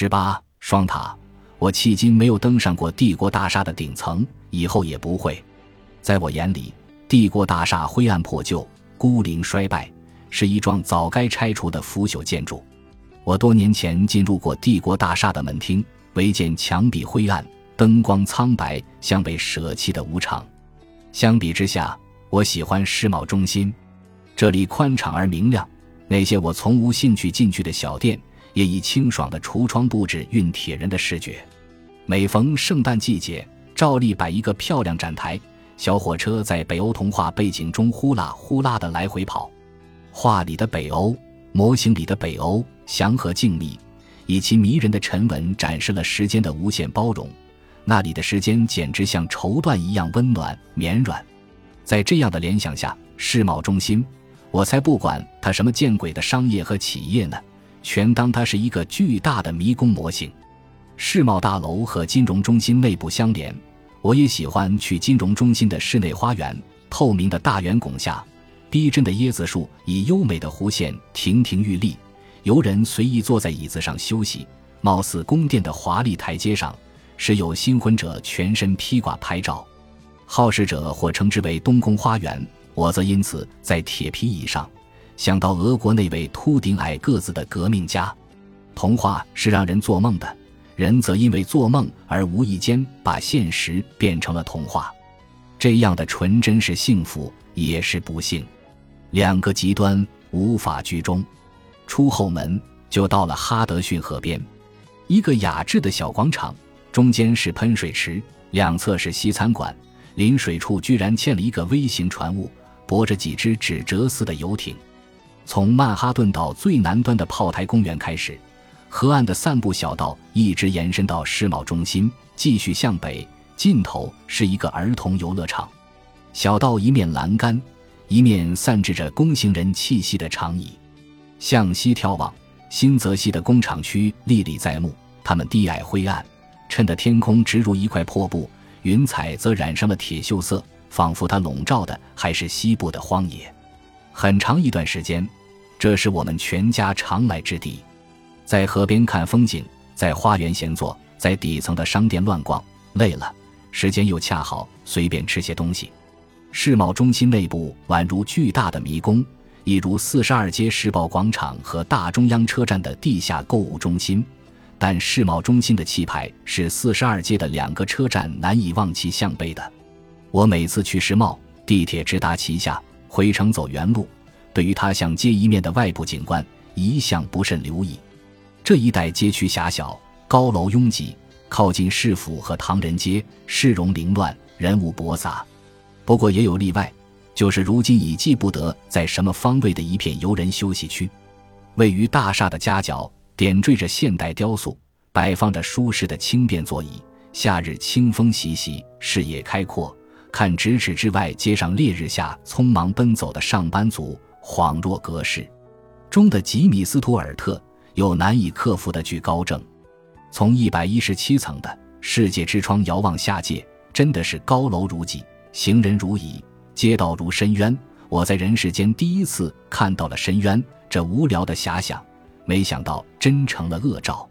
十八双塔，我迄今没有登上过帝国大厦的顶层，以后也不会。在我眼里，帝国大厦灰暗破旧、孤零衰败，是一幢早该拆除的腐朽建筑。我多年前进入过帝国大厦的门厅，唯见墙壁灰暗，灯光苍白，像被舍弃的无常。相比之下，我喜欢世贸中心，这里宽敞而明亮。那些我从无兴趣进去的小店，也以清爽的橱窗布置熨铁人的视觉。每逢圣诞季节，照例摆一个漂亮展台，小火车在北欧童话背景中呼啦呼啦的来回跑。画里的北欧，模型里的北欧，祥和静谧，以其迷人的沉稳展示了时间的无限包容。那里的时间简直像绸缎一样温暖绵软。在这样的联想下，世贸中心，我才不管它什么见鬼的商业和企业呢，全当它是一个巨大的迷宫模型。世贸大楼和金融中心内部相连，我也喜欢去金融中心的室内花园。透明的大圆拱下，逼真的椰子树以优美的弧线亭亭玉立，游人随意坐在椅子上休息。貌似宫殿的华丽台阶上，时有新婚者全身披挂拍照。好事者或称之为东宫花园，我则因此在铁皮椅上想到俄国那位秃顶矮个子的革命家。童话是让人做梦的，人则因为做梦而无意间把现实变成了童话。这样的纯真是幸福，也是不幸。两个极端无法居中。出后门就到了哈德逊河边，一个雅致的小广场，中间是喷水池，两侧是西餐馆。临水处居然建了一个微型船坞，泊着几只纸折似的游艇。从曼哈顿岛最南端的炮台公园开始，河岸的散步小道一直延伸到世贸中心，继续向北，尽头是一个儿童游乐场。小道一面栏杆，一面散置着弓形人气息的长椅。向西眺望，新泽西的工厂区历历在目，它们低矮灰暗，衬得天空直如一块破布。云彩则染上了铁锈色，仿佛它笼罩的还是西部的荒野。很长一段时间，这是我们全家常来之地。在河边看风景，在花园闲坐，在底层的商店乱逛，累了，时间又恰好，随便吃些东西。世贸中心内部宛如巨大的迷宫，一如四十二街世贸广场和大中央车站的地下购物中心。但世贸中心的气派是四十二街的两个车站难以望其项背的。我每次去世贸，地铁直达旗下，回程走原路，对于它像街一面的外部景观一向不甚留意。这一带街区狭小，高楼拥挤，靠近市府和唐人街，市容凌乱，人物驳杂。不过也有例外，就是如今已记不得在什么方位的一片游人休息区，位于大厦的夹角。点缀着现代雕塑，摆放着舒适的轻便座椅。夏日清风习习，视野开阔，看咫尺之外街上烈日下匆忙奔走的上班族，恍若隔世。中的吉米斯图尔特有难以克服的惧高症。从一百一十七层的世界之窗遥望下界，真的是高楼如挤，行人如蚁，街道如深渊。我在人世间第一次看到了深渊，这无聊的遐想。没想到真成了恶兆。